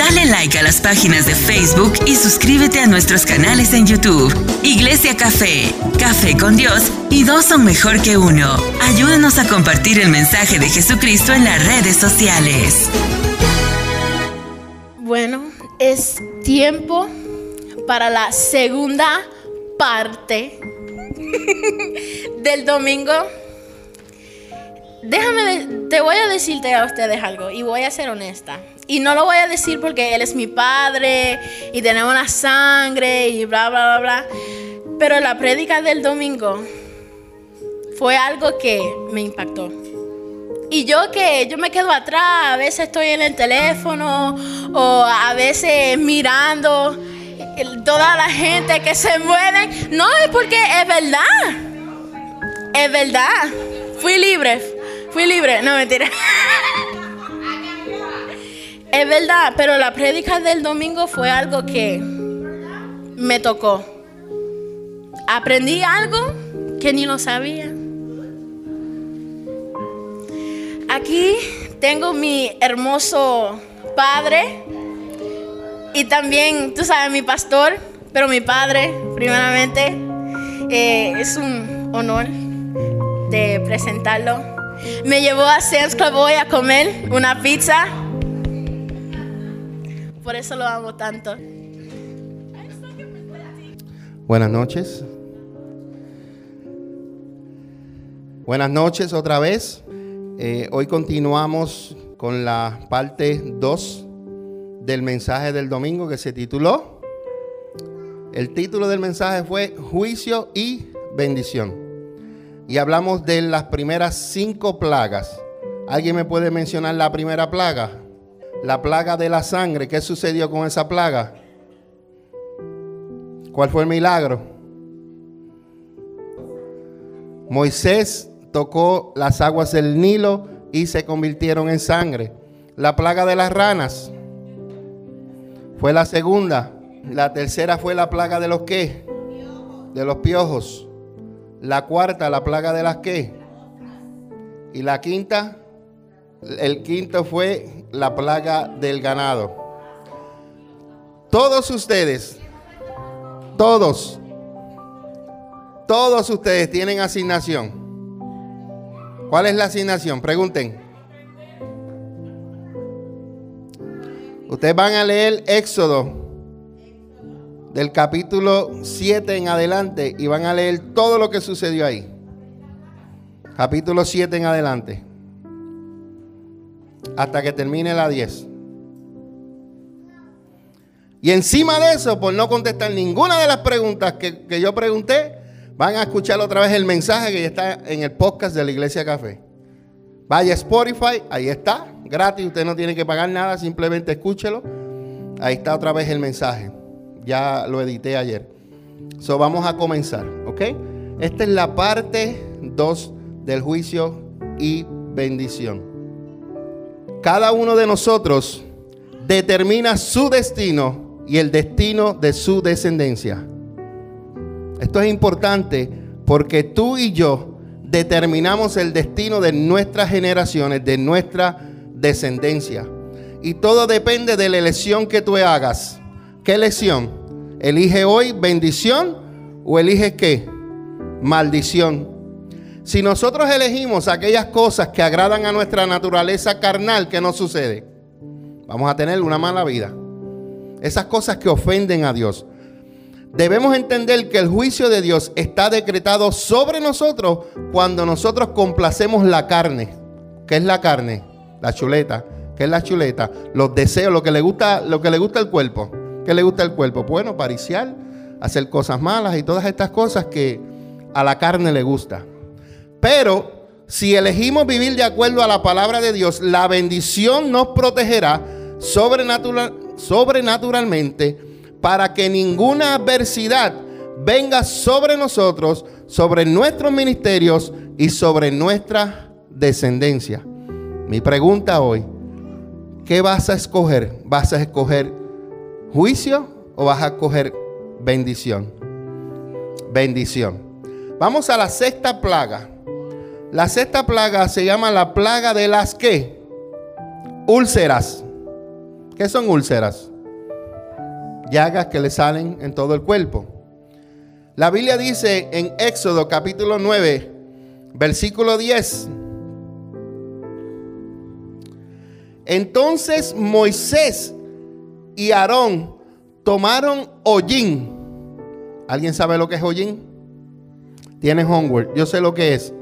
Dale like a las páginas de Facebook y suscríbete a nuestros canales en YouTube. Iglesia Café, Café con Dios y dos son mejor que uno. Ayúdanos a compartir el mensaje de Jesucristo en las redes sociales. Bueno, es tiempo para la segunda parte del domingo. Déjame, te voy a decirte a ustedes algo y voy a ser honesta. Y no lo voy a decir porque él es mi padre y tenemos la sangre y bla, bla, bla, bla. Pero la prédica del domingo fue algo que me impactó. Y yo que yo me quedo atrás, a veces estoy en el teléfono o a veces mirando toda la gente que se mueve. No es porque es verdad. Es verdad. Fui libre. Fui libre. No, mentira. Es verdad, pero la prédica del domingo fue algo que me tocó. Aprendí algo que ni lo sabía. Aquí tengo mi hermoso padre y también, tú sabes, mi pastor, pero mi padre, primeramente, eh, es un honor de presentarlo. Me llevó a Sam's Club hoy a comer una pizza. Por eso lo amo tanto. Buenas noches. Buenas noches otra vez. Eh, hoy continuamos con la parte 2 del mensaje del domingo que se tituló. El título del mensaje fue Juicio y bendición. Y hablamos de las primeras cinco plagas. ¿Alguien me puede mencionar la primera plaga? La plaga de la sangre. ¿Qué sucedió con esa plaga? ¿Cuál fue el milagro? Moisés tocó las aguas del Nilo y se convirtieron en sangre. La plaga de las ranas fue la segunda. La tercera fue la plaga de los qué? De los piojos. La cuarta, la plaga de las qué? Y la quinta, el quinto fue la plaga del ganado. Todos ustedes, todos, todos ustedes tienen asignación. ¿Cuál es la asignación? Pregunten. Ustedes van a leer Éxodo del capítulo 7 en adelante y van a leer todo lo que sucedió ahí. Capítulo 7 en adelante. Hasta que termine la 10. Y encima de eso, por no contestar ninguna de las preguntas que, que yo pregunté, Van a escuchar otra vez el mensaje que ya está en el podcast de la Iglesia Café. Vaya Spotify, ahí está, gratis, usted no tiene que pagar nada, simplemente escúchelo. Ahí está otra vez el mensaje. Ya lo edité ayer. So vamos a comenzar, ¿ok? Esta es la parte 2 del juicio y bendición. Cada uno de nosotros determina su destino y el destino de su descendencia. Esto es importante porque tú y yo determinamos el destino de nuestras generaciones, de nuestra descendencia. Y todo depende de la elección que tú hagas. ¿Qué elección? ¿Elige hoy bendición o elige qué? Maldición. Si nosotros elegimos aquellas cosas que agradan a nuestra naturaleza carnal, ¿qué nos sucede? Vamos a tener una mala vida. Esas cosas que ofenden a Dios. Debemos entender que el juicio de Dios está decretado sobre nosotros cuando nosotros complacemos la carne. ¿Qué es la carne? La chuleta. ¿Qué es la chuleta? Los deseos, lo que le gusta, lo que le gusta al cuerpo. ¿Qué le gusta al cuerpo? Bueno, pariciar, hacer cosas malas y todas estas cosas que a la carne le gusta. Pero si elegimos vivir de acuerdo a la palabra de Dios, la bendición nos protegerá sobrenatural, sobrenaturalmente para que ninguna adversidad venga sobre nosotros, sobre nuestros ministerios y sobre nuestra descendencia. Mi pregunta hoy, ¿qué vas a escoger? ¿Vas a escoger juicio o vas a escoger bendición? Bendición. Vamos a la sexta plaga. La sexta plaga se llama la plaga de las qué? Úlceras. ¿Qué son úlceras? Llagas que le salen en todo el cuerpo. La Biblia dice en Éxodo capítulo 9, versículo 10. Entonces Moisés y Aarón tomaron hollín. ¿Alguien sabe lo que es hollín? Tienes homework, yo sé lo que es.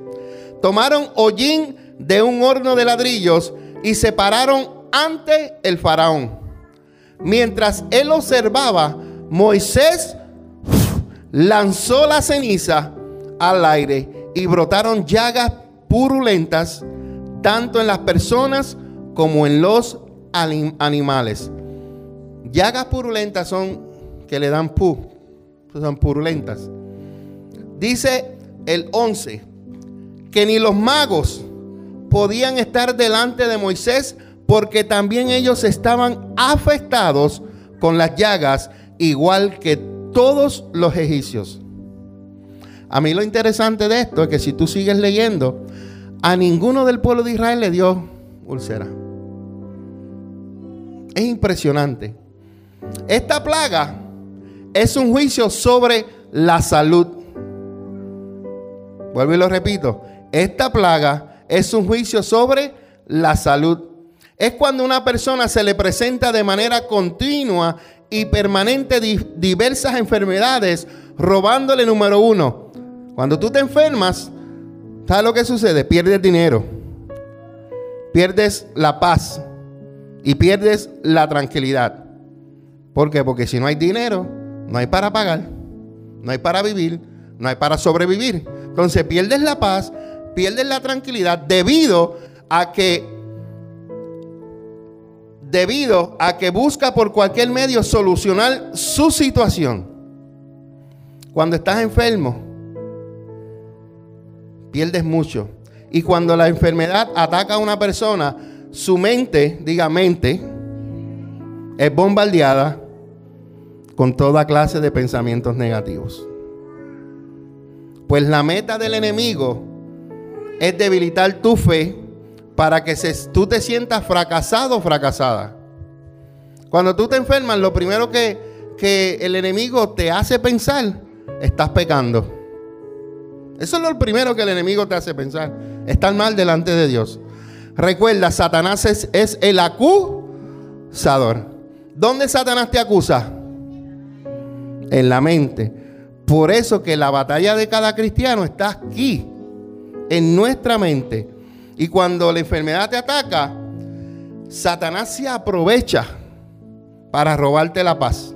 Tomaron hollín de un horno de ladrillos y se pararon ante el faraón. Mientras él observaba, Moisés lanzó la ceniza al aire y brotaron llagas purulentas tanto en las personas como en los animales. Llagas purulentas son que le dan pu, son purulentas. Dice el 11 que ni los magos podían estar delante de Moisés porque también ellos estaban afectados con las llagas igual que todos los egipcios. A mí lo interesante de esto es que si tú sigues leyendo, a ninguno del pueblo de Israel le dio úlcera. Es impresionante. Esta plaga es un juicio sobre la salud. Vuelvo y lo repito. Esta plaga es un juicio sobre la salud. Es cuando una persona se le presenta de manera continua y permanente diversas enfermedades, robándole número uno. Cuando tú te enfermas, ¿sabes lo que sucede? Pierdes dinero, pierdes la paz y pierdes la tranquilidad. ¿Por qué? Porque si no hay dinero, no hay para pagar, no hay para vivir, no hay para sobrevivir. Entonces pierdes la paz, pierdes la tranquilidad debido a que debido a que busca por cualquier medio solucionar su situación. Cuando estás enfermo, pierdes mucho. Y cuando la enfermedad ataca a una persona, su mente, diga mente, es bombardeada con toda clase de pensamientos negativos. Pues la meta del enemigo es debilitar tu fe para que tú te sientas fracasado o fracasada. Cuando tú te enfermas, lo primero que, que el enemigo te hace pensar, estás pecando. Eso es lo primero que el enemigo te hace pensar. Estar mal delante de Dios. Recuerda, Satanás es, es el acusador. ¿Dónde Satanás te acusa? en la mente. Por eso que la batalla de cada cristiano está aquí, en nuestra mente. Y cuando la enfermedad te ataca, Satanás se aprovecha para robarte la paz.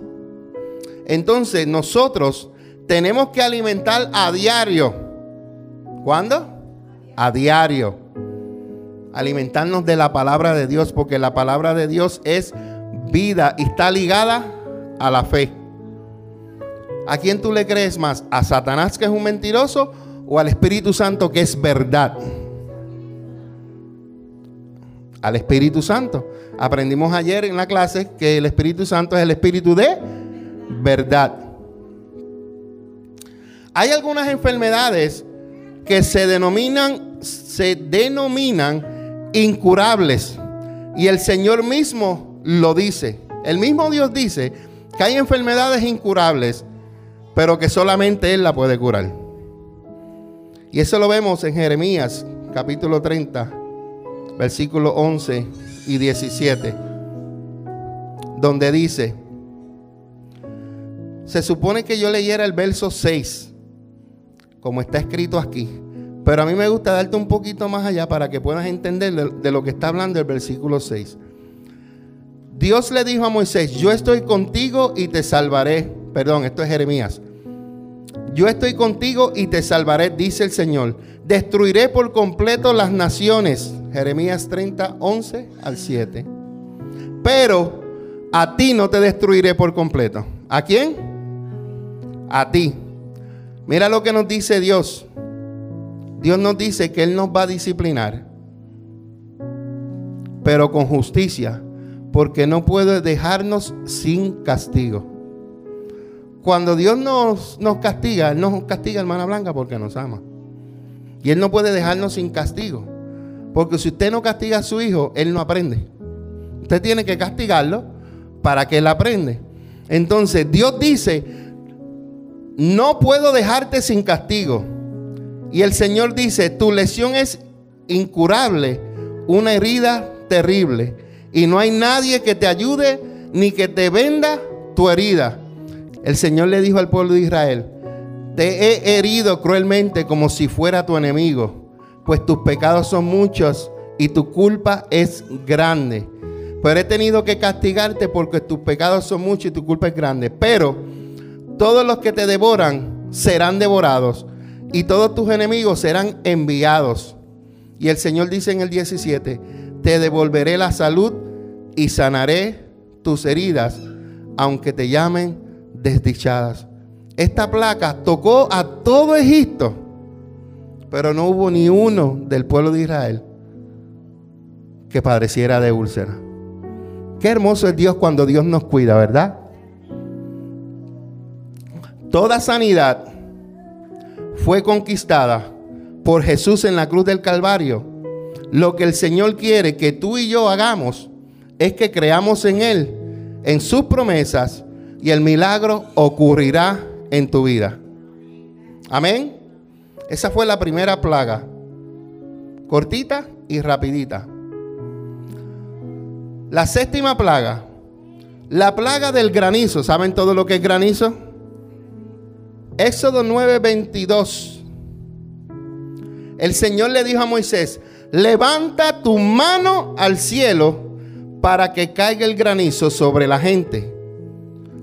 Entonces nosotros tenemos que alimentar a diario. ¿Cuándo? A diario. Alimentarnos de la palabra de Dios, porque la palabra de Dios es vida y está ligada a la fe. ¿A quién tú le crees más? ¿A Satanás que es un mentiroso o al Espíritu Santo que es verdad? Al Espíritu Santo. Aprendimos ayer en la clase que el Espíritu Santo es el Espíritu de verdad. Hay algunas enfermedades que se denominan, se denominan incurables. Y el Señor mismo lo dice. El mismo Dios dice que hay enfermedades incurables pero que solamente Él la puede curar. Y eso lo vemos en Jeremías capítulo 30, versículo 11 y 17, donde dice, se supone que yo leyera el verso 6, como está escrito aquí, pero a mí me gusta darte un poquito más allá para que puedas entender de, lo que está hablando el versículo 6. Dios le dijo a Moisés, yo estoy contigo y te salvaré Perdón, esto es Jeremías. Yo estoy contigo y te salvaré, dice el Señor. Destruiré por completo las naciones. Jeremías 30, 11 al 7. Pero a ti no te destruiré por completo. ¿A quién? A ti. Mira lo que nos dice Dios. Dios nos dice que Él nos va a disciplinar, pero con justicia, porque no puede dejarnos sin castigo. Cuando Dios nos, nos castiga, Él nos castiga, hermana Blanca, porque nos ama. Y Él no puede dejarnos sin castigo. Porque si usted no castiga a su hijo, Él no aprende. Usted tiene que castigarlo para que él aprende. Entonces Dios dice, no puedo dejarte sin castigo. Y el Señor dice, tu lesión es incurable, una herida terrible. Y no hay nadie que te ayude ni que te venda tu herida. El Señor le dijo al pueblo de Israel, te he herido cruelmente como si fuera tu enemigo, pues tus pecados son muchos y tu culpa es grande. Pero he tenido que castigarte porque tus pecados son muchos y tu culpa es grande. Pero todos los que te devoran serán devorados y todos tus enemigos serán enviados. Y el Señor dice en el 17, te devolveré la salud y sanaré tus heridas, aunque te llamen desdichadas. Esta placa tocó a todo Egipto, pero no hubo ni uno del pueblo de Israel que padeciera de úlcera. Qué hermoso es Dios cuando Dios nos cuida, ¿verdad? Toda sanidad fue conquistada por Jesús en la cruz del Calvario. Lo que el Señor quiere que tú y yo hagamos es que creamos en Él, en sus promesas, y el milagro ocurrirá en tu vida. Amén. Esa fue la primera plaga. Cortita y rapidita. La séptima plaga. La plaga del granizo. ¿Saben todo lo que es granizo? Éxodo 9:22. El Señor le dijo a Moisés, levanta tu mano al cielo para que caiga el granizo sobre la gente,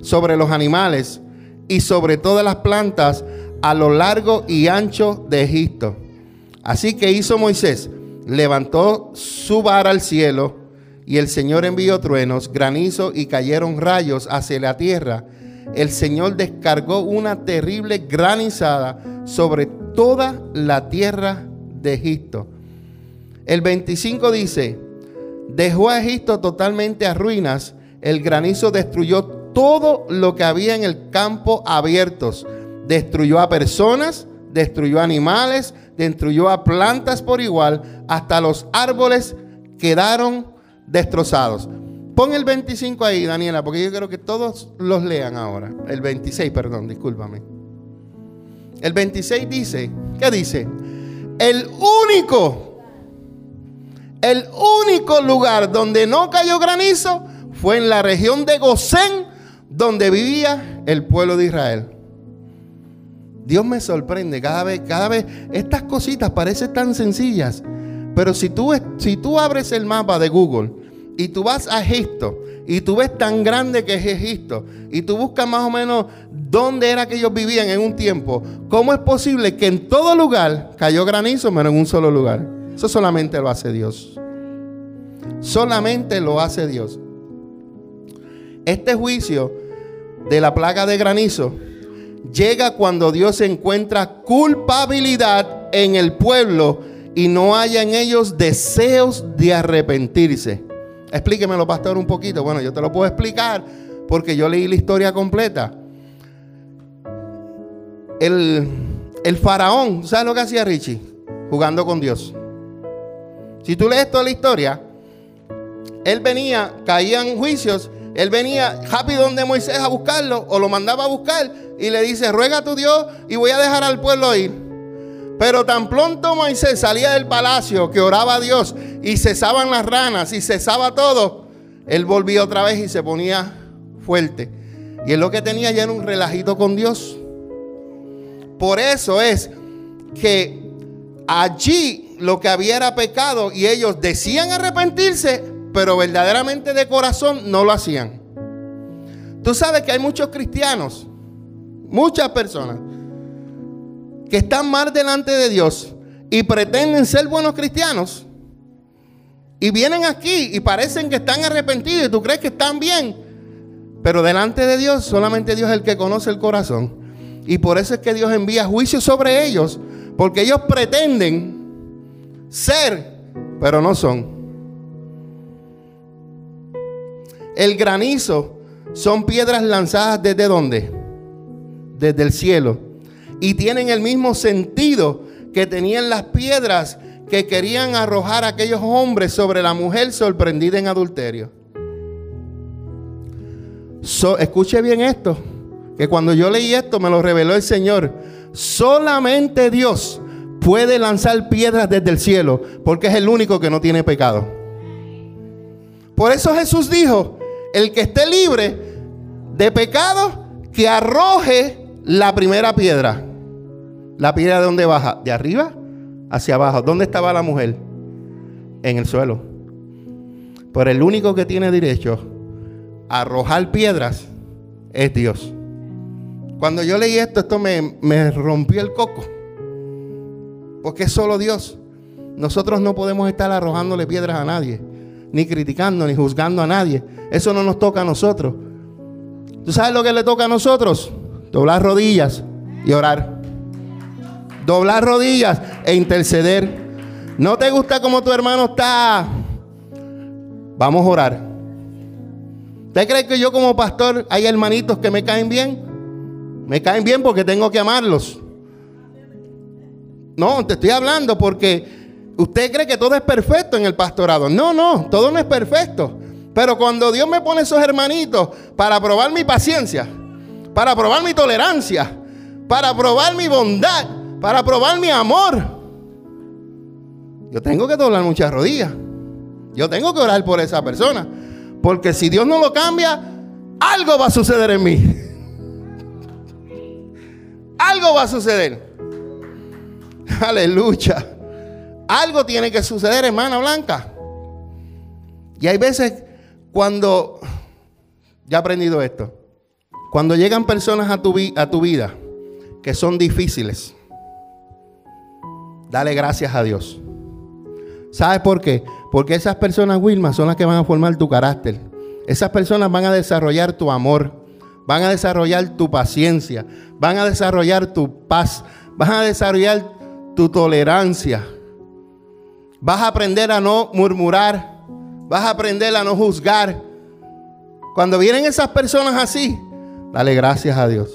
sobre los animales y sobre todas las plantas a lo largo y ancho de Egipto. Así que hizo Moisés, levantó su vara al cielo y el Señor envió truenos, granizo y cayeron rayos hacia la tierra. El Señor descargó una terrible granizada sobre toda la tierra de Egipto. El 25 dice, dejó a Egipto totalmente a ruinas, el granizo destruyó todo lo que había en el campo abiertos, destruyó a personas, destruyó animales, destruyó a plantas por igual, hasta los árboles quedaron destrozados. Pon el 25 ahí, Daniela, porque yo quiero que todos los lean ahora. El 26, perdón, discúlpame. El 26 dice, ¿qué dice? El único, el único lugar donde no cayó granizo fue en la región de Gosén, donde vivía el pueblo de Israel. Dios me sorprende cada vez, cada vez, estas cositas parecen tan sencillas, pero si tú, si tú abres el mapa de Google y tú vas a Egipto y tú ves tan grande que es Egipto y tú buscas más o menos dónde era que ellos vivían en un tiempo, ¿cómo es posible que en todo lugar cayó granizo, pero en un solo lugar? Eso solamente lo hace Dios. Solamente lo hace Dios. Este juicio de la plaga de granizo llega cuando Dios encuentra culpabilidad en el pueblo y no haya en ellos deseos de arrepentirse. Explíquemelo, pastor, un poquito. Bueno, yo te lo puedo explicar porque yo leí la historia completa. El, el faraón, ¿sabes lo que hacía Richie? Jugando con Dios. Si tú lees toda la historia, él venía, caían juicios, él venía rápido donde Moisés a buscarlo o lo mandaba a buscar y le dice, ruega a tu Dios y voy a dejar al pueblo ir. Pero tan pronto Moisés salía del palacio que oraba a Dios y cesaban las ranas y cesaba todo, él volvía otra vez y se ponía fuerte. Y él lo que tenía ya era un relajito con Dios. Por eso es que allí lo que había era pecado y ellos decían arrepentirse, pero verdaderamente de corazón no lo hacían. Tú sabes que hay muchos cristianos, muchas personas, que están mal delante de Dios y pretenden ser buenos cristianos. Y vienen aquí y parecen que están arrepentidos y tú crees que están bien. Pero delante de Dios solamente Dios es el que conoce el corazón. Y por eso es que Dios envía juicio sobre ellos. Porque ellos pretenden ser, pero no son. El granizo son piedras lanzadas desde dónde? Desde el cielo. Y tienen el mismo sentido que tenían las piedras que querían arrojar aquellos hombres sobre la mujer sorprendida en adulterio. escuche bien esto, que cuando yo leí esto me lo reveló el Señor. Solamente Dios puede lanzar piedras desde el cielo, porque es el único que no tiene pecado. Por eso Jesús dijo, el que esté libre de pecado, que arroje la primera piedra. ¿La piedra de dónde baja? ¿De arriba hacia abajo? ¿Dónde estaba la mujer? En el suelo. Pero el único que tiene derecho a arrojar piedras es Dios. Cuando yo leí esto, esto me, me rompió el coco. Porque es solo Dios. Nosotros no podemos estar arrojándole piedras a nadie, ni criticando, ni juzgando a nadie. Eso no nos toca a nosotros. ¿Tú sabes lo que le toca a nosotros? Doblar rodillas y orar. Doblar rodillas e interceder. ¿No te gusta cómo tu hermano está? Vamos a orar. ¿Usted cree que yo como pastor hay hermanitos que me caen bien? Me caen bien porque tengo que amarlos. No, te estoy hablando porque usted cree que todo es perfecto en el pastorado. No, no, todo no es perfecto. Pero cuando Dios me pone esos hermanitos para probar mi paciencia, para probar mi tolerancia, para probar mi bondad, para probar mi amor, yo tengo que doblar muchas rodillas. Yo tengo que orar por esa persona. Porque si Dios no lo cambia, algo va a suceder en mí. algo va a suceder. Aleluya. Algo tiene que suceder, hermana Blanca. Y hay veces cuando, ya he aprendido esto, cuando llegan personas a tu, vida que son difíciles, dale gracias a Dios. ¿Sabes por qué? Porque esas personas, Wilma, son las que van a formar tu carácter. Esas personas van a desarrollar tu amor, van a desarrollar tu paciencia, van a desarrollar tu paz, van a desarrollar tu tolerancia. Vas a aprender a no murmurar, vas a aprender a no juzgar. Cuando vienen esas personas así, dale gracias a Dios.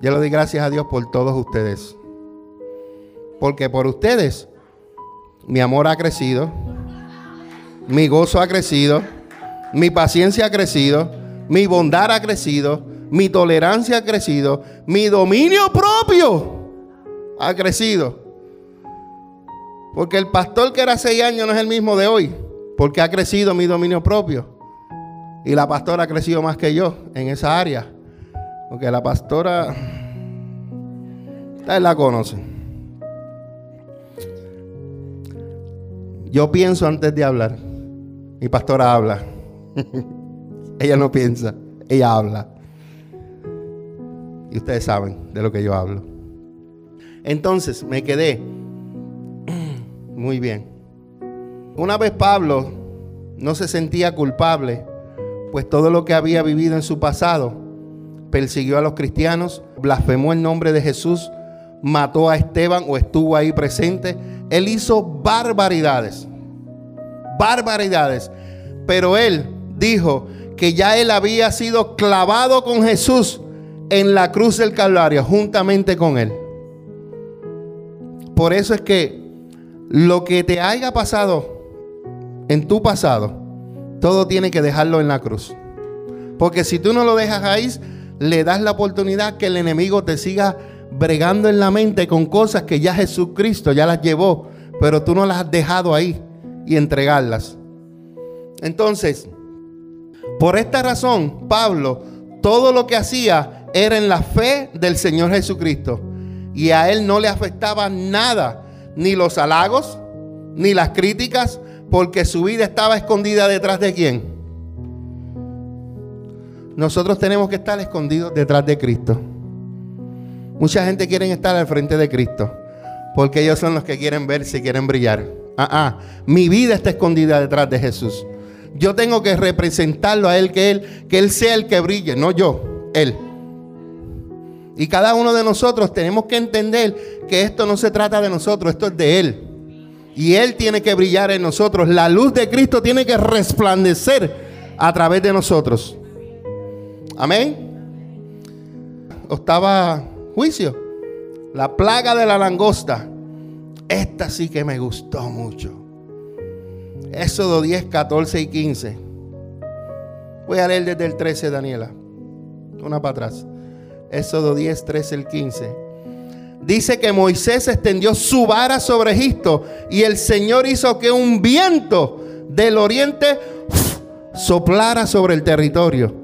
Yo le doy gracias a Dios por todos ustedes. Porque por ustedes mi amor ha crecido, mi gozo ha crecido, mi paciencia ha crecido, mi bondad ha crecido, mi tolerancia ha crecido, mi dominio propio ha crecido. Porque el pastor que era seis años no es el mismo de hoy, porque ha crecido mi dominio propio. Y la pastora ha crecido más que yo en esa área. Porque la pastora, ustedes la conocen. Yo pienso antes de hablar. Mi pastora habla. ella no piensa, ella habla. Y ustedes saben de lo que yo hablo. Entonces me quedé muy bien. Una vez Pablo no se sentía culpable, pues todo lo que había vivido en su pasado, persiguió a los cristianos, blasfemó el nombre de Jesús, mató a Esteban o estuvo ahí presente él hizo barbaridades. Barbaridades. Pero él dijo que ya él había sido clavado con Jesús en la cruz del Calvario, juntamente con él. Por eso es que lo que te haya pasado en tu pasado, todo tiene que dejarlo en la cruz. Porque si tú no lo dejas ahí, le das la oportunidad que el enemigo te siga bregando en la mente con cosas que ya Jesucristo ya las llevó, pero tú no las has dejado ahí y entregarlas. Entonces, por esta razón, Pablo, todo lo que hacía era en la fe del Señor Jesucristo. Y a él no le afectaba nada, ni los halagos, ni las críticas, porque su vida estaba escondida detrás de quién. Nosotros tenemos que estar escondidos detrás de Cristo. Mucha gente quiere estar al frente de Cristo. Porque ellos son los que quieren ver si quieren brillar. Ah, ah, mi vida está escondida detrás de Jesús. Yo tengo que representarlo a Él, que Él, que Él sea el que brille, no yo, Él. Y cada uno de nosotros tenemos que entender que esto no se trata de nosotros, esto es de Él. Y Él tiene que brillar en nosotros. La luz de Cristo tiene que resplandecer a través de nosotros. Amén. Octava juicio. La plaga de la langosta. Esta sí que me gustó mucho. Éxodo 10, 14 y 15. Voy a leer desde el 13, Daniela. Una para atrás. Éxodo 10, 13, el 15. Dice que Moisés extendió su vara sobre Egipto y el Señor hizo que un viento del oriente soplara sobre el territorio.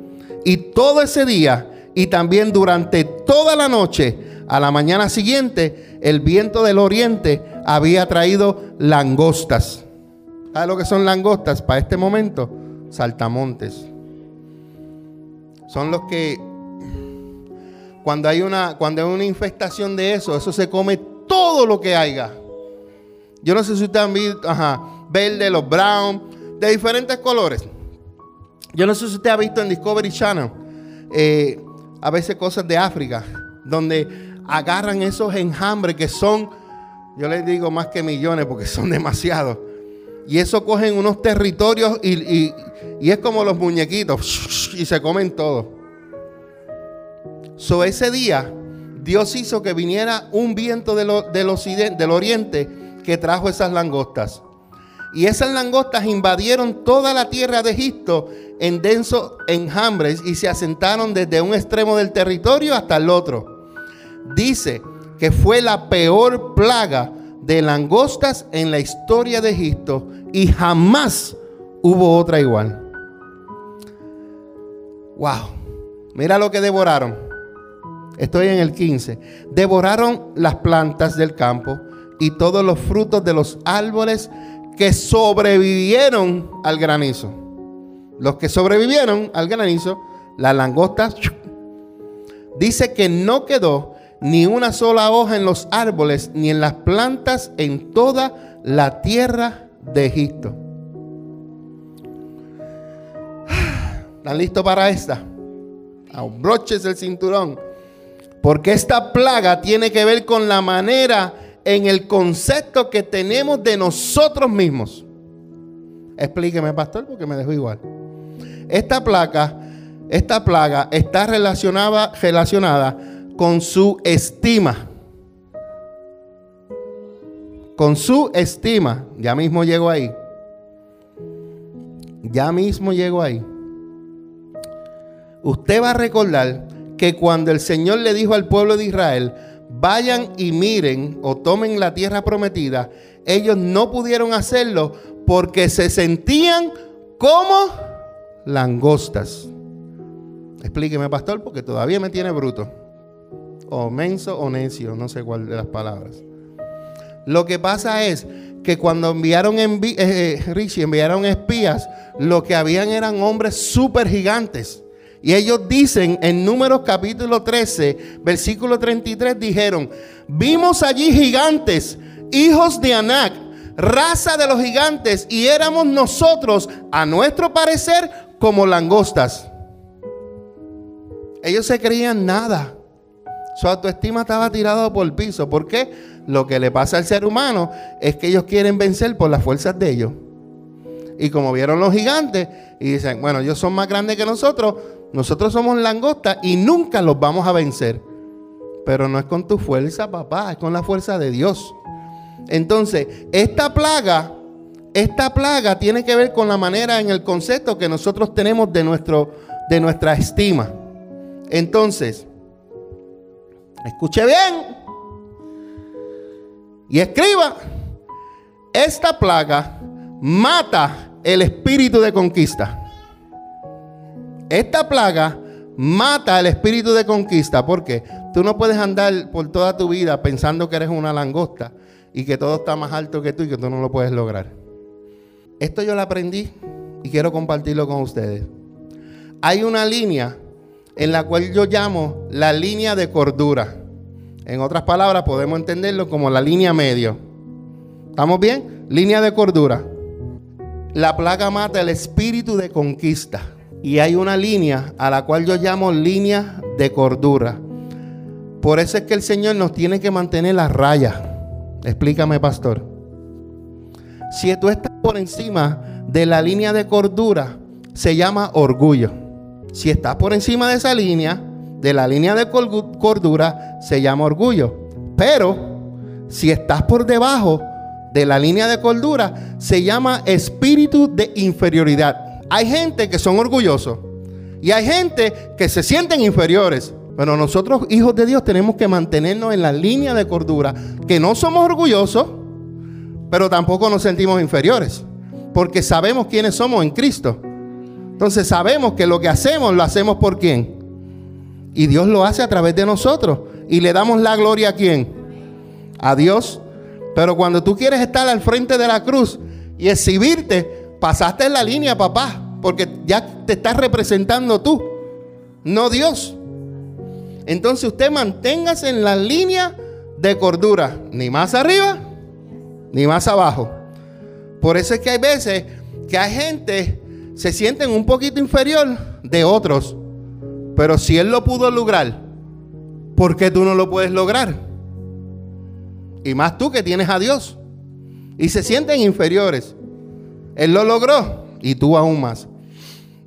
Y todo ese día y también durante toda la noche, a la mañana siguiente, el viento del oriente había traído langostas. ¿Sabes lo que son langostas para este momento? Saltamontes. Son los que cuando hay una cuando hay una infestación de eso, eso se come todo lo que haya. Yo no sé si ustedes han visto, ajá, verde, los brown, de diferentes colores. Yo no sé si usted ha visto en Discovery Channel eh, a veces cosas de África, donde agarran esos enjambres que son, yo les digo más que millones porque son demasiados. Y eso cogen unos territorios y, es como los muñequitos y se comen todo. So ese día Dios hizo que viniera un viento del, occidente, del oriente que trajo esas langostas. Y esas langostas invadieron toda la tierra de Egipto en densos enjambres y se asentaron desde un extremo del territorio hasta el otro. Dice que fue la peor plaga de langostas en la historia de Egipto y jamás hubo otra igual. Wow, mira lo que devoraron. Estoy en el 15. Devoraron las plantas del campo y todos los frutos de los árboles que sobrevivieron al granizo. Los que sobrevivieron al granizo, las langostas, dice que no quedó ni una sola hoja en los árboles ni en las plantas en toda la tierra de Egipto. ¿Están listos para esta? Abroches el cinturón. Porque esta plaga tiene que ver con la manera en el concepto que tenemos de nosotros mismos. Explíqueme, pastor, porque me dejó igual. Esta plaga, esta plaga está relacionada, relacionada con su estima. Con su estima. Ya mismo llego ahí. Ya mismo llego ahí. Usted va a recordar que cuando el Señor le dijo al pueblo de Israel, vayan y miren o tomen la tierra prometida, ellos no pudieron hacerlo porque se sentían como langostas. Explíqueme, pastor, porque todavía me tiene bruto. O menso o necio, no sé cuál de las palabras. Lo que pasa es que cuando enviaron, eh, eh, Richie, enviaron espías, lo que habían eran hombres súper gigantes. Y ellos dicen en Números capítulo 13, versículo 33, dijeron, vimos allí gigantes, hijos de Anac, raza de los gigantes, y éramos nosotros, a nuestro parecer, como langostas. Ellos se creían nada. Su autoestima estaba tirada por el piso. ¿Por qué? Lo que le pasa al ser humano es que ellos quieren vencer por las fuerzas de ellos. Y como vieron los gigantes y dicen, bueno, ellos son más grandes que nosotros, nosotros somos langostas y nunca los vamos a vencer. Pero no es con tu fuerza, papá, es con la fuerza de Dios. Entonces, esta plaga, esta plaga tiene que ver con la manera en el concepto que nosotros tenemos de, nuestro, de nuestra estima. Entonces, escuche bien y escriba, esta plaga mata el espíritu de conquista. Esta plaga mata el espíritu de conquista porque tú no puedes andar por toda tu vida pensando que eres una langosta y que todo está más alto que tú y que tú no lo puedes lograr. Esto yo lo aprendí y quiero compartirlo con ustedes. Hay una línea en la cual yo llamo la línea de cordura. En otras palabras, podemos entenderlo como la línea medio. ¿Estamos bien? Línea de cordura. La plaga mata el espíritu de conquista. Y hay una línea a la cual yo llamo línea de cordura. Por eso es que el Señor nos tiene que mantener la raya. Explícame, pastor. Si tú estás por encima de la línea de cordura, se llama orgullo. Si estás por encima de esa línea, de la línea de cordura, se llama orgullo. Pero si estás por debajo de la línea de cordura, se llama espíritu de inferioridad. Hay gente que son orgullosos. Y hay gente que se sienten inferiores. Pero nosotros, hijos de Dios, tenemos que mantenernos en la línea de cordura, que no somos orgullosos, pero tampoco nos sentimos inferiores, porque sabemos quiénes somos en Cristo. Entonces sabemos que lo que hacemos lo hacemos por quién. Y Dios lo hace a través de nosotros. Y le damos la gloria a quién. A Dios. Pero cuando tú quieres estar al frente de la cruz y exhibirte, pasaste en la línea, papá. Porque ya te estás representando tú, no Dios. Entonces usted manténgase en la línea de cordura, ni más arriba, ni más abajo. Por eso es que hay veces que hay gente se sienten un poquito inferior de otros. Pero si él lo pudo lograr, ¿por qué tú no lo puedes lograr? Y más tú que tienes a Dios. Y se sienten inferiores. Él lo logró y tú aún más.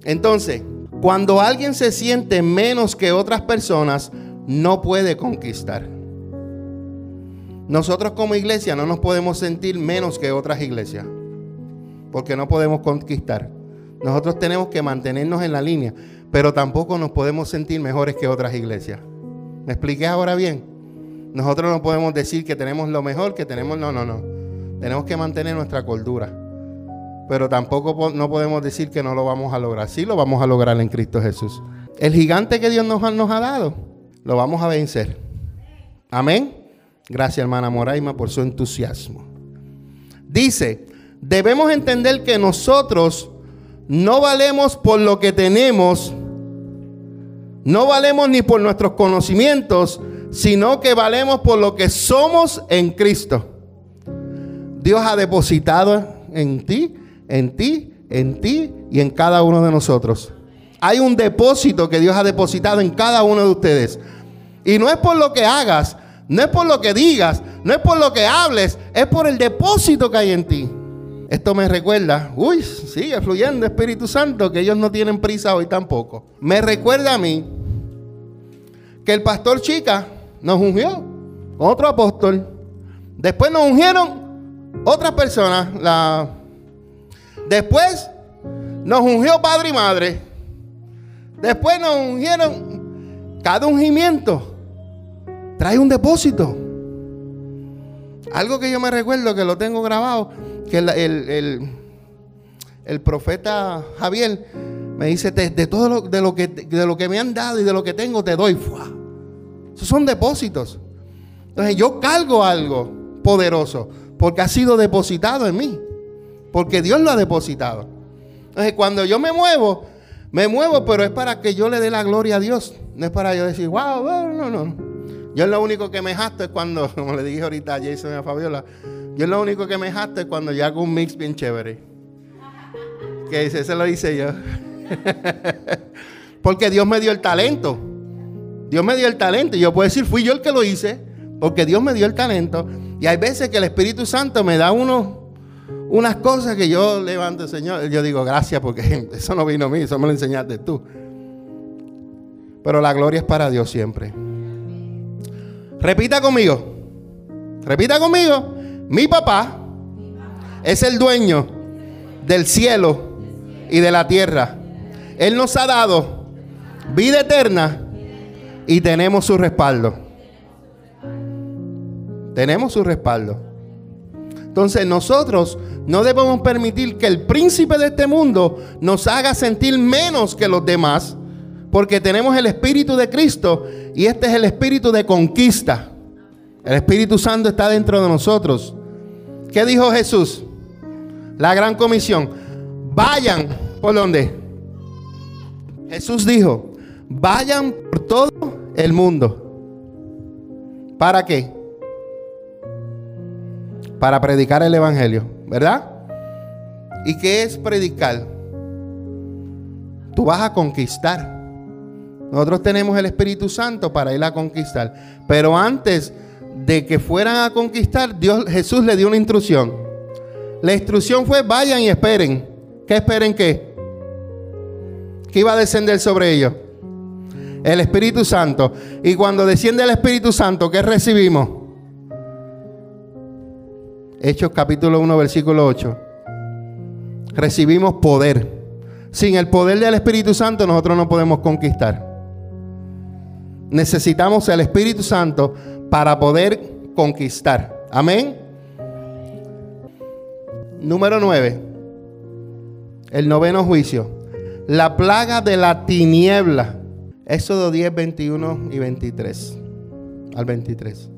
Entonces, cuando alguien se siente menos que otras personas, no puede conquistar. Nosotros como iglesia no nos podemos sentir menos que otras iglesias, porque no podemos conquistar. Nosotros tenemos que mantenernos en la línea, pero tampoco nos podemos sentir mejores que otras iglesias. ¿Me expliqué ahora bien? Nosotros no podemos decir que tenemos lo mejor, que tenemos... No, no, no. Tenemos que mantener nuestra cordura. Pero tampoco no podemos decir que no lo vamos a lograr. Sí lo vamos a lograr en Cristo Jesús. El gigante que Dios nos nos ha dado, lo vamos a vencer. Amén. Gracias, hermana Moraima, por su entusiasmo. Dice, debemos entender que nosotros no valemos por lo que tenemos, no valemos ni por nuestros conocimientos, sino que valemos por lo que somos en Cristo. Dios ha depositado en ti, en ti, en ti y en cada uno de nosotros. Hay un depósito que Dios ha depositado en cada uno de ustedes. Y no es por lo que hagas, no es por lo que digas, no es por lo que hables, es por el depósito que hay en ti. Esto me recuerda, uy, sigue fluyendo Espíritu Santo, que ellos no tienen prisa hoy tampoco. Me recuerda a mí que el pastor Chica nos ungió otro apóstol. Después nos ungieron otras personas. La... Después nos ungió padre y madre. Después nos ungieron cada ungimiento. Trae un depósito. Algo que yo me recuerdo que lo tengo grabado que el, profeta Javier me dice, de, todo lo, de, lo que, de lo que me han dado y de lo que tengo, te doy. Esos son depósitos. Entonces yo cargo algo poderoso porque ha sido depositado en mí. Porque Dios lo ha depositado. Entonces cuando yo me muevo, me muevo, pero es para que yo le dé la gloria a Dios. No es para yo decir, wow, no, no. Yo lo único que me jasto es cuando, como le dije ahorita a Jason y a Fabiola, yo lo único que me jasto es cuando yo hago un mix bien chévere. Que ese se lo hice yo. porque Dios me dio el talento. Dios me dio el talento. Y yo puedo decir, fui yo el que lo hice. Porque Dios me dio el talento. Y hay veces que el Espíritu Santo me da uno, unas cosas que yo levanto, Señor. Yo digo, gracias, porque eso no vino a mí, eso me lo enseñaste tú. Pero la gloria es para Dios siempre. Repita conmigo. Repita conmigo. Mi papá es el dueño del cielo y de la tierra. Él nos ha dado vida eterna y tenemos su respaldo. Tenemos su respaldo. Entonces nosotros no debemos permitir que el príncipe de este mundo nos haga sentir menos que los demás, porque tenemos el Espíritu de Cristo y este es el Espíritu de conquista. El Espíritu Santo está dentro de nosotros. ¿Qué dijo Jesús? La gran comisión. Vayan, ¿por dónde? Jesús dijo, vayan por todo el mundo. ¿Para qué? Para predicar el Evangelio, ¿verdad? ¿Y qué es predicar? Tú vas a conquistar. Nosotros tenemos el Espíritu Santo para ir a conquistar. Pero antes de que fueran a conquistar, Dios, Jesús le dio una instrucción. La instrucción fue, vayan y esperen. ¿Qué esperen qué? ¿Qué iba a descender sobre ellos? El Espíritu Santo. Y cuando desciende el Espíritu Santo, ¿qué recibimos? Hechos capítulo 1, versículo 8. Recibimos poder. Sin el poder del Espíritu Santo nosotros no podemos conquistar. Necesitamos el Espíritu Santo para poder conquistar. Amén. Número 9. El noveno juicio. La plaga de la tiniebla. Éxodo 10, 21 y 23. Al 23.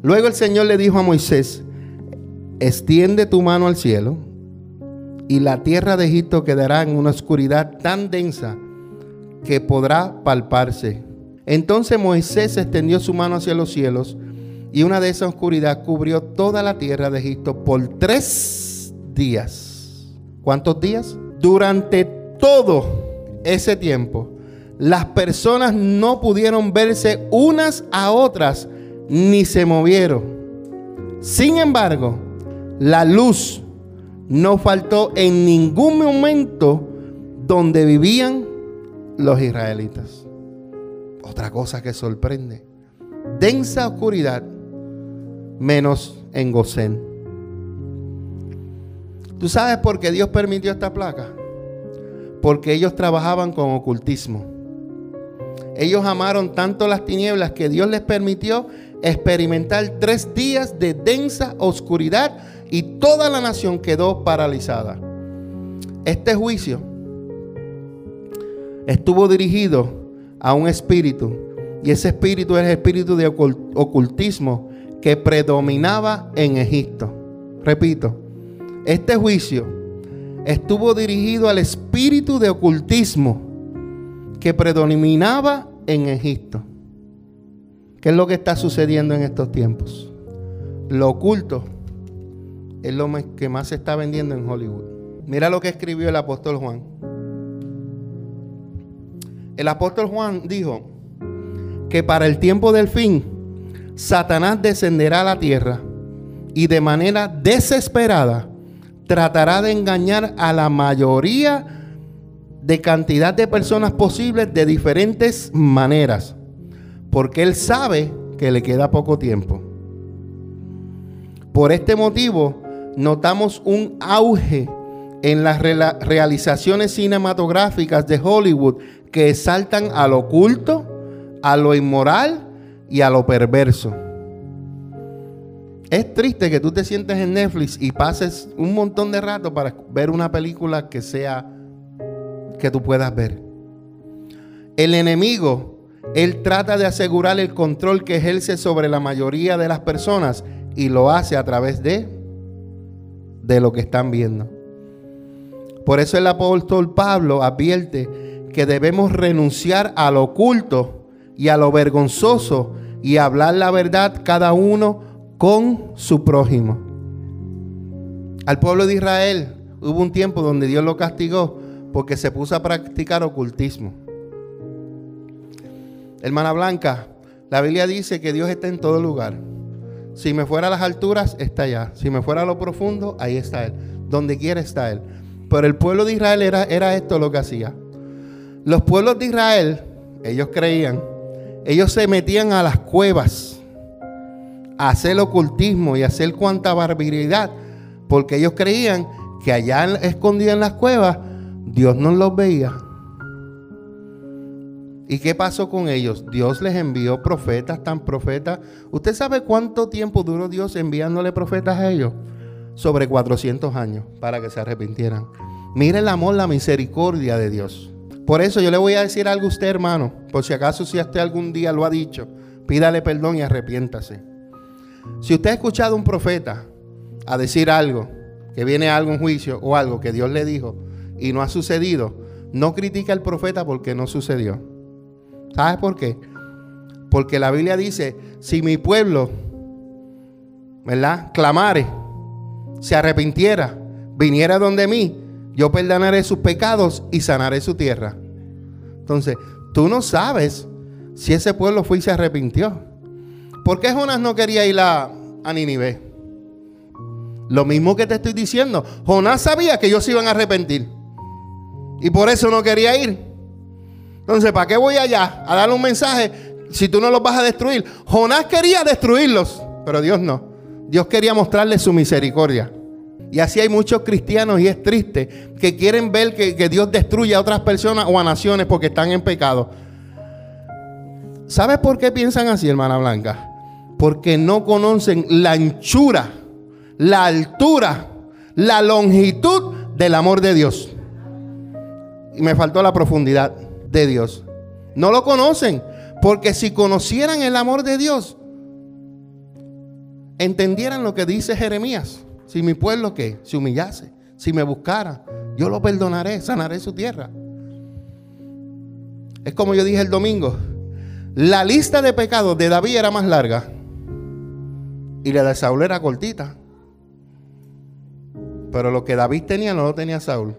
Luego el Señor le dijo a Moisés, extiende tu mano al cielo y la tierra de Egipto quedará en una oscuridad tan densa que podrá palparse. Entonces Moisés extendió su mano hacia los cielos y una de esa oscuridad cubrió toda la tierra de Egipto por tres días. ¿Cuántos días? Durante todo ese tiempo, las personas no pudieron verse unas a otras ni se movieron. Sin embargo, la luz no faltó en ningún momento donde vivían los israelitas. Otra cosa que sorprende. Densa oscuridad menos en Gosén. ¿Tú sabes por qué Dios permitió esta placa? Porque ellos trabajaban con ocultismo. Ellos amaron tanto las tinieblas que Dios les permitió experimentar tres días de densa oscuridad y toda la nación quedó paralizada. Este juicio estuvo dirigido a un espíritu y ese espíritu es el espíritu de ocultismo que predominaba en Egipto. Repito, este juicio estuvo dirigido al espíritu de ocultismo que predominaba en Egipto. ¿Qué es lo que está sucediendo en estos tiempos? Lo oculto es lo que más se está vendiendo en Hollywood. Mira lo que escribió el apóstol Juan. El apóstol Juan dijo que para el tiempo del fin, Satanás descenderá a la tierra y de manera desesperada tratará de engañar a la mayoría de cantidad de personas posibles de diferentes maneras, porque él sabe que le queda poco tiempo. Por este motivo, notamos un auge en las realizaciones cinematográficas de Hollywood que saltan a lo oculto, a lo inmoral y a lo perverso. Es triste que tú te sientes en Netflix y pases un montón de rato para ver una película que sea que tú puedas ver. El enemigo, él trata de asegurar el control que ejerce sobre la mayoría de las personas y lo hace a través de de lo que están viendo. Por eso el apóstol Pablo advierte que debemos renunciar a lo oculto y a lo vergonzoso y hablar la verdad cada uno con su prójimo. Al pueblo de Israel hubo un tiempo donde Dios lo castigó porque se puso a practicar ocultismo. Hermana Blanca, la Biblia dice que Dios está en todo lugar. Si me fuera a las alturas, está allá. Si me fuera a lo profundo, ahí está Él. Donde quiera está Él. Pero el pueblo de Israel era, era esto lo que hacía. Los pueblos de Israel, ellos creían, ellos se metían a las cuevas a hacer ocultismo y a hacer cuanta barbaridad, porque ellos creían que allá escondidos en las cuevas, Dios no los veía. ¿Y qué pasó con ellos? Dios les envió profetas, tan profetas. ¿Usted sabe cuánto tiempo duró Dios enviándole profetas a ellos? Sobre 400 años para que se arrepintieran. Mire el amor, la misericordia de Dios. Por eso yo le voy a decir algo a usted, hermano. Por si acaso si usted algún día lo ha dicho, pídale perdón y arrepiéntase. Si usted ha escuchado a un profeta a decir algo, que viene algo en juicio o algo que Dios le dijo y no ha sucedido, no critica al profeta porque no sucedió. ¿Sabes por qué? Porque la Biblia dice, si mi pueblo, ¿verdad? Clamare, se arrepintiera, viniera donde mí, yo perdonaré sus pecados y sanaré su tierra. Entonces, tú no sabes si ese pueblo fue y se arrepintió. ¿Por qué Jonás no quería ir a, a Nínive? Lo mismo que te estoy diciendo. Jonás sabía que ellos se iban a arrepentir. Y por eso no quería ir. Entonces, ¿para qué voy allá a darle un mensaje si tú no los vas a destruir? Jonás quería destruirlos, pero Dios no. Dios quería mostrarle su misericordia. Y así hay muchos cristianos y es triste que quieren ver que, que Dios destruye a otras personas o a naciones porque están en pecado. ¿Sabes por qué piensan así, hermana Blanca? Porque no conocen la anchura, la altura, la longitud del amor de Dios. Y me faltó la profundidad de Dios. No lo conocen. Porque si conocieran el amor de Dios, entendieran lo que dice Jeremías. Si mi pueblo que se humillase, si me buscara, yo lo perdonaré, sanaré su tierra. Es como yo dije el domingo. La lista de pecados de David era más larga y la de Saúl era cortita. Pero lo que David tenía no lo tenía Saúl.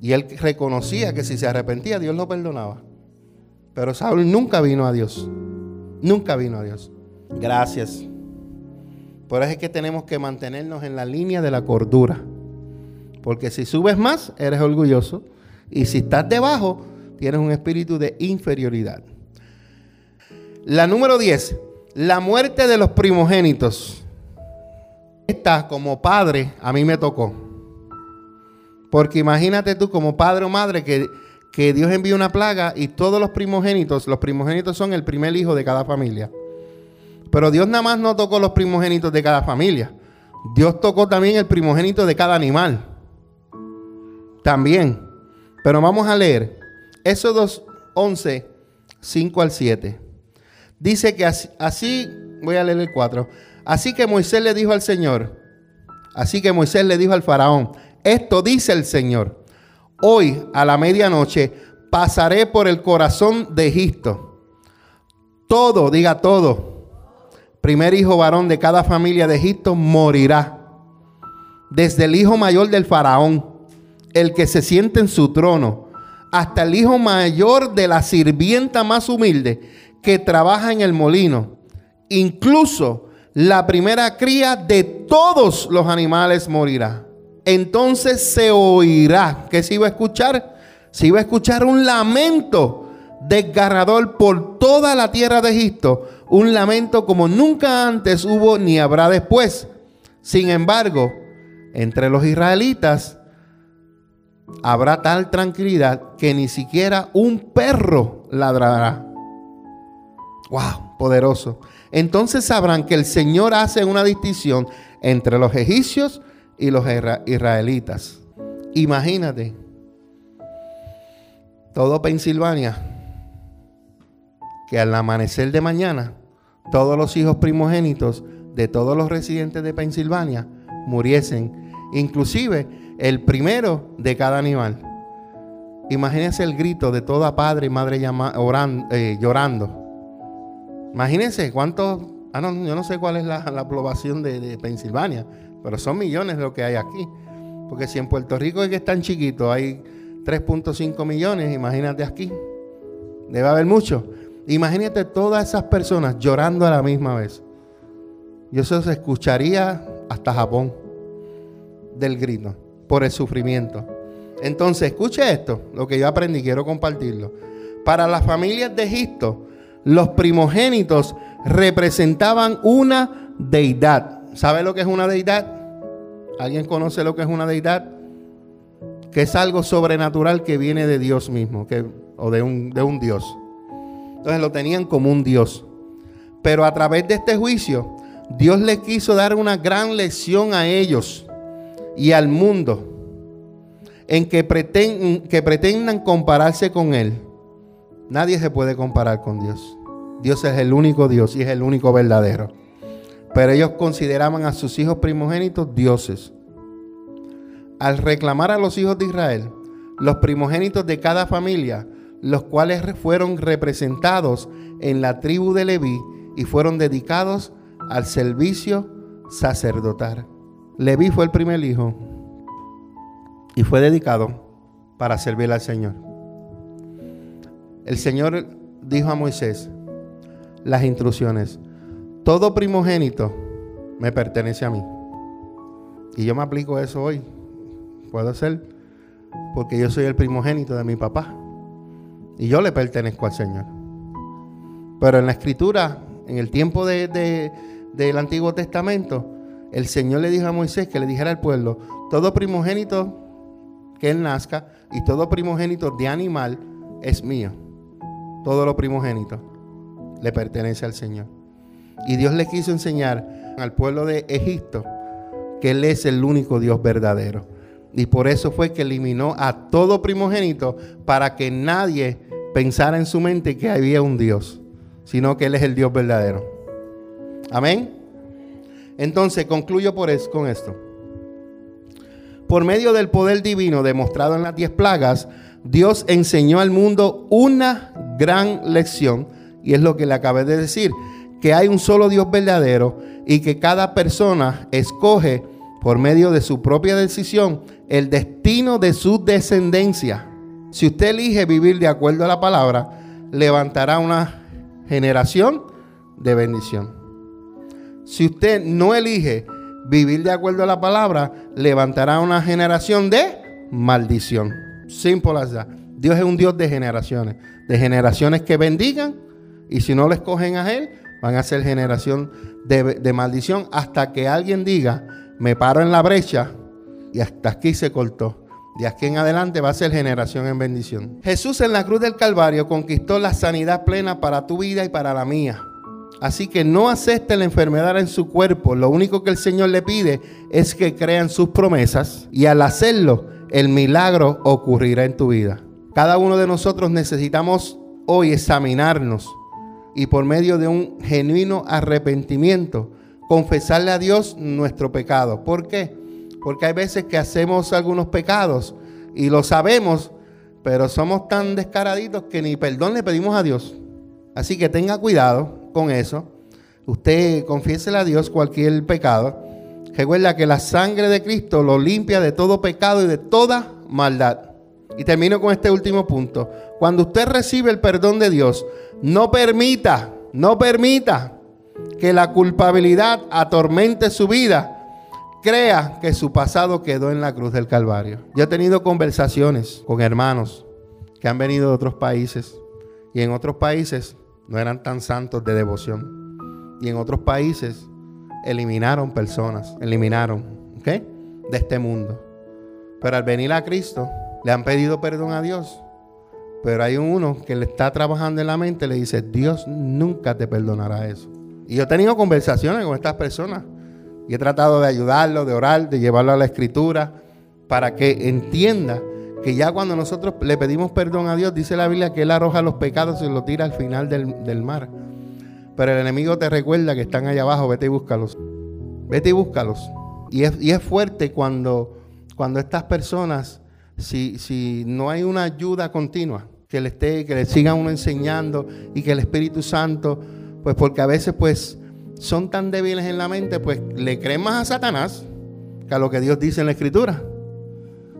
Y él reconocía que si se arrepentía, Dios lo perdonaba. Pero Saúl nunca vino a Dios. Nunca vino a Dios. Gracias. Por eso es que tenemos que mantenernos en la línea de la cordura. Porque si subes más, eres orgulloso. Y si estás debajo, tienes un espíritu de inferioridad. La número 10, la muerte de los primogénitos. Esta como padre a mí me tocó. Porque imagínate tú como padre o madre que, que Dios envía una plaga y todos los primogénitos, los primogénitos son el primer hijo de cada familia. Pero Dios nada más no tocó los primogénitos de cada familia. Dios tocó también el primogénito de cada animal. También. Pero vamos a leer Éxodos 11, 5 al 7. Dice que así, así, voy a leer el 4. Así que Moisés le dijo al Señor, así que Moisés le dijo al faraón, esto dice el Señor, hoy a la medianoche pasaré por el corazón de Egipto. Todo, diga todo, primer hijo varón de cada familia de Egipto morirá. Desde el hijo mayor del faraón, el que se siente en su trono, hasta el hijo mayor de la sirvienta más humilde que trabaja en el molino. Incluso la primera cría de todos los animales morirá. Entonces se oirá. ¿Qué se iba a escuchar? Se iba a escuchar un lamento desgarrador por toda la tierra de Egipto. Un lamento como nunca antes hubo ni habrá después. Sin embargo, entre los israelitas habrá tal tranquilidad que ni siquiera un perro ladrará. Wow, poderoso entonces sabrán que el Señor hace una distinción entre los egipcios y los israelitas. Imagínate, todo Pensilvania, que al amanecer de mañana, todos los hijos primogénitos de todos los residentes de Pensilvania muriesen, inclusive el primero de cada animal. Imagínense el grito de toda padre y madre eh, llorando Imagínense cuántos, ah, no, yo no sé cuál es la, población de, de, Pensilvania, pero son millones lo que hay aquí. Porque si en Puerto Rico es que es tan chiquito, hay 3.5 millones, imagínate aquí. Debe haber mucho. Imagínate todas esas personas llorando a la misma vez. Y eso se escucharía hasta Japón del grito por el sufrimiento. Entonces, escuche esto, lo que yo aprendí, quiero compartirlo. Para las familias de Egipto, los primogénitos representaban una deidad. ¿Sabe lo que es una deidad? ¿Alguien conoce lo que es una deidad? Que es algo sobrenatural que viene de Dios mismo, que, o de un, de un Dios. Entonces lo tenían como un Dios. Pero a través de este juicio, Dios les quiso dar una gran lección a ellos y al mundo en que, que pretendan compararse con Él. Nadie se puede comparar con Dios. Dios es el único Dios y es el único verdadero. Pero ellos consideraban a sus hijos primogénitos dioses. Al reclamar a los hijos de Israel, los primogénitos de cada familia, los cuales fueron representados en la tribu de Leví y fueron dedicados al servicio sacerdotal. Leví fue el primer hijo y fue dedicado para servir al Señor. El Señor dijo a Moisés las instrucciones. Todo primogénito me pertenece a mí. Y yo me aplico eso hoy. Puedo ser porque yo soy el primogénito de mi papá. Y yo le pertenezco al Señor. Pero en la escritura, en el tiempo de, del Antiguo Testamento, el Señor le dijo a Moisés que le dijera al pueblo, todo primogénito que él nazca y todo primogénito de animal es mío. Todo lo primogénito le pertenece al Señor. Y Dios le quiso enseñar al pueblo de Egipto que Él es el único Dios verdadero. Y por eso fue que eliminó a todo primogénito para que nadie pensara en su mente que había un Dios, sino que Él es el Dios verdadero. Amén. Entonces concluyo por con esto. Por medio del poder divino demostrado en las diez plagas, Dios enseñó al mundo una gran lección, y es lo que le acabé de decir, que hay un solo Dios verdadero y que cada persona escoge por medio de su propia decisión el destino de su descendencia. Si usted elige vivir de acuerdo a la palabra, levantará una generación de bendición. Si usted no elige vivir de acuerdo a la palabra, levantará una generación de maldición. Simple as that. Dios es un Dios de generaciones, de generaciones que bendigan y si no le escogen a Él, van a ser generación de, maldición hasta que alguien diga, me paro en la brecha y hasta aquí se cortó. De aquí en adelante va a ser generación en bendición. Jesús en la cruz del Calvario conquistó la sanidad plena para tu vida y para la mía. Así que no acepte la enfermedad en su cuerpo. Lo único que el Señor le pide es que crean sus promesas y al hacerlo, el milagro ocurrirá en tu vida. Cada uno de nosotros necesitamos hoy examinarnos y por medio de un genuino arrepentimiento confesarle a Dios nuestro pecado. ¿Por qué? Porque hay veces que hacemos algunos pecados y lo sabemos, pero somos tan descaraditos que ni perdón le pedimos a Dios. Así que tenga cuidado con eso. Usted confiésele a Dios cualquier pecado. Recuerda que la sangre de Cristo lo limpia de todo pecado y de toda maldad. Y termino con este último punto. Cuando usted recibe el perdón de Dios, no permita, no permita que la culpabilidad atormente su vida. Crea que su pasado quedó en la cruz del Calvario. Yo he tenido conversaciones con hermanos que han venido de otros países y en otros países no eran tan santos de devoción. Y en otros países eliminaron personas, eliminaron, ¿ok? De este mundo. Pero al venir a Cristo, le han pedido perdón a Dios. Pero hay uno que le está trabajando en la mente y le dice, Dios nunca te perdonará eso. Y yo he tenido conversaciones con estas personas. Y he tratado de ayudarlo, de orar, de llevarlo a la escritura, para que entienda que ya cuando nosotros le pedimos perdón a Dios, dice la Biblia que Él arroja los pecados y los tira al final del, mar. Pero el enemigo te recuerda que están allá abajo, vete y búscalos. Vete y búscalos. Y es, y es fuerte cuando, cuando estas personas si, si no hay una ayuda continua, que le esté, que le siga uno enseñando y que el Espíritu Santo, pues porque a veces pues son tan débiles en la mente, pues le creen más a Satanás que a lo que Dios dice en la Escritura.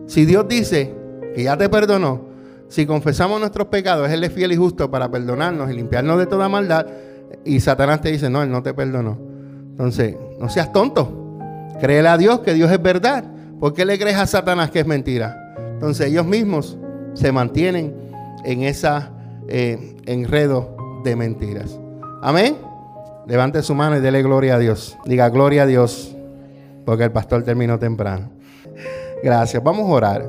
Si Dios dice que ya te perdonó, si confesamos nuestros pecados, Él es fiel y justo para perdonarnos y limpiarnos de toda maldad, y Satanás te dice, no, Él no te perdonó. Entonces, no seas tonto. Créele a Dios que Dios es verdad. ¿Por qué le crees a Satanás que es mentira? Entonces ellos mismos se mantienen en esa eh, enredo de mentiras. Amén. Levante su mano y dele gloria a Dios. Diga gloria a Dios, porque el pastor terminó temprano. Gracias. Vamos a orar.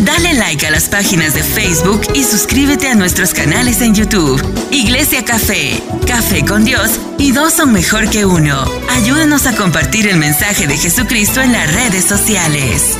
Dale like a las páginas de Facebook y suscríbete a nuestros canales en YouTube. Iglesia Café, Café con Dios y dos son mejor que uno. Ayúdanos a compartir el mensaje de Jesucristo en las redes sociales.